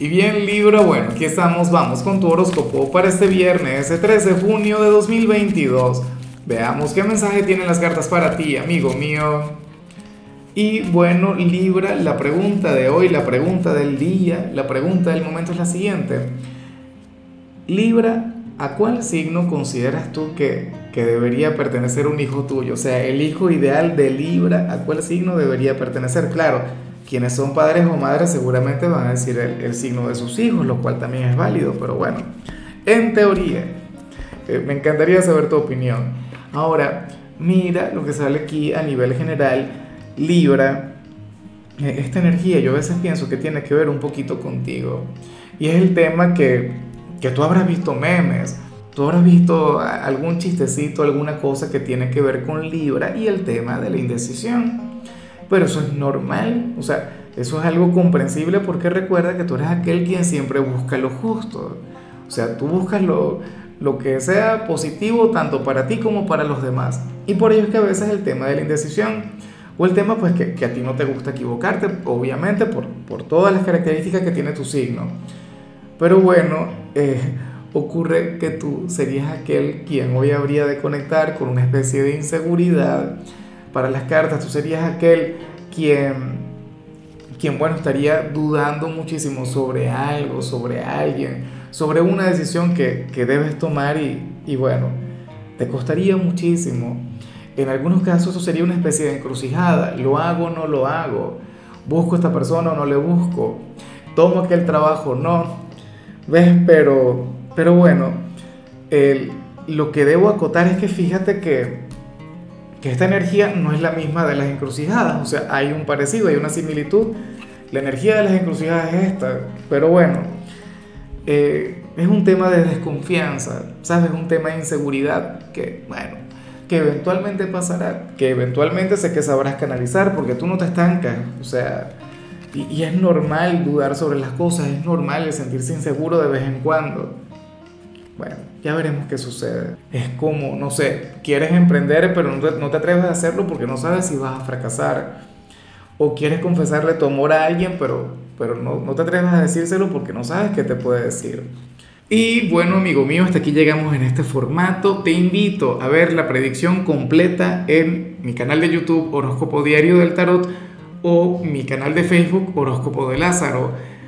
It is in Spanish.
Y bien Libra, bueno, aquí estamos, vamos con tu horóscopo para este viernes, el 13 de junio de 2022. Veamos qué mensaje tienen las cartas para ti, amigo mío. Y bueno, Libra, la pregunta de hoy, la pregunta del día, la pregunta del momento es la siguiente. Libra, ¿a cuál signo consideras tú que, que debería pertenecer un hijo tuyo? O sea, el hijo ideal de Libra, ¿a cuál signo debería pertenecer? Claro quienes son padres o madres seguramente van a decir el, signo de sus hijos, lo cual también es válido, pero bueno, en teoría, eh, me encantaría saber tu opinión. Ahora, mira lo que sale aquí a nivel general, Libra, eh, esta energía yo a veces pienso que tiene que ver un poquito contigo, y es el tema que, que tú habrás visto memes, tú habrás visto algún chistecito, alguna cosa que tiene que ver con Libra y el tema de la indecisión. Pero eso es normal, o sea, eso es algo comprensible porque recuerda que tú eres aquel quien siempre busca lo justo. O sea, tú buscas lo, lo que sea positivo tanto para ti como para los demás. Y por ello es que a veces el tema de la indecisión o el tema pues que, a ti no te gusta equivocarte, obviamente por, por, todas las características que tiene tu signo. Pero bueno, eh, ocurre que tú serías aquel quien hoy habría de conectar con una especie de inseguridad para las cartas, tú serías aquel quien, quien, bueno, estaría dudando muchísimo sobre algo, sobre alguien, sobre una decisión que, que debes tomar y, y, bueno, te costaría muchísimo. En algunos casos eso sería una especie de encrucijada, lo hago o no lo hago, busco a esta persona o no le busco, tomo aquel trabajo o no, ves, pero, pero bueno, el, lo que debo acotar es que fíjate que que esta energía no es la misma de las encrucijadas, o sea, hay un parecido, hay una similitud. La energía de las encrucijadas es esta, pero bueno, eh, es un tema de desconfianza, ¿sabes? Es un tema de inseguridad que, bueno, que eventualmente pasará, que eventualmente sé que sabrás canalizar porque tú no te estancas, o sea, y, y es normal dudar sobre las cosas, es normal sentirse inseguro de vez en cuando. Bueno, ya veremos qué sucede. Es como, no sé, quieres emprender pero no te, atreves a hacerlo porque no sabes si vas a fracasar. O quieres confesarle tu amor a alguien pero, pero no, no te atreves a decírselo porque no sabes qué te puede decir. Y bueno, amigo mío, hasta aquí llegamos en este formato. Te invito a ver la predicción completa en mi canal de YouTube Horóscopo Diario del Tarot o mi canal de Facebook Horóscopo de Lázaro.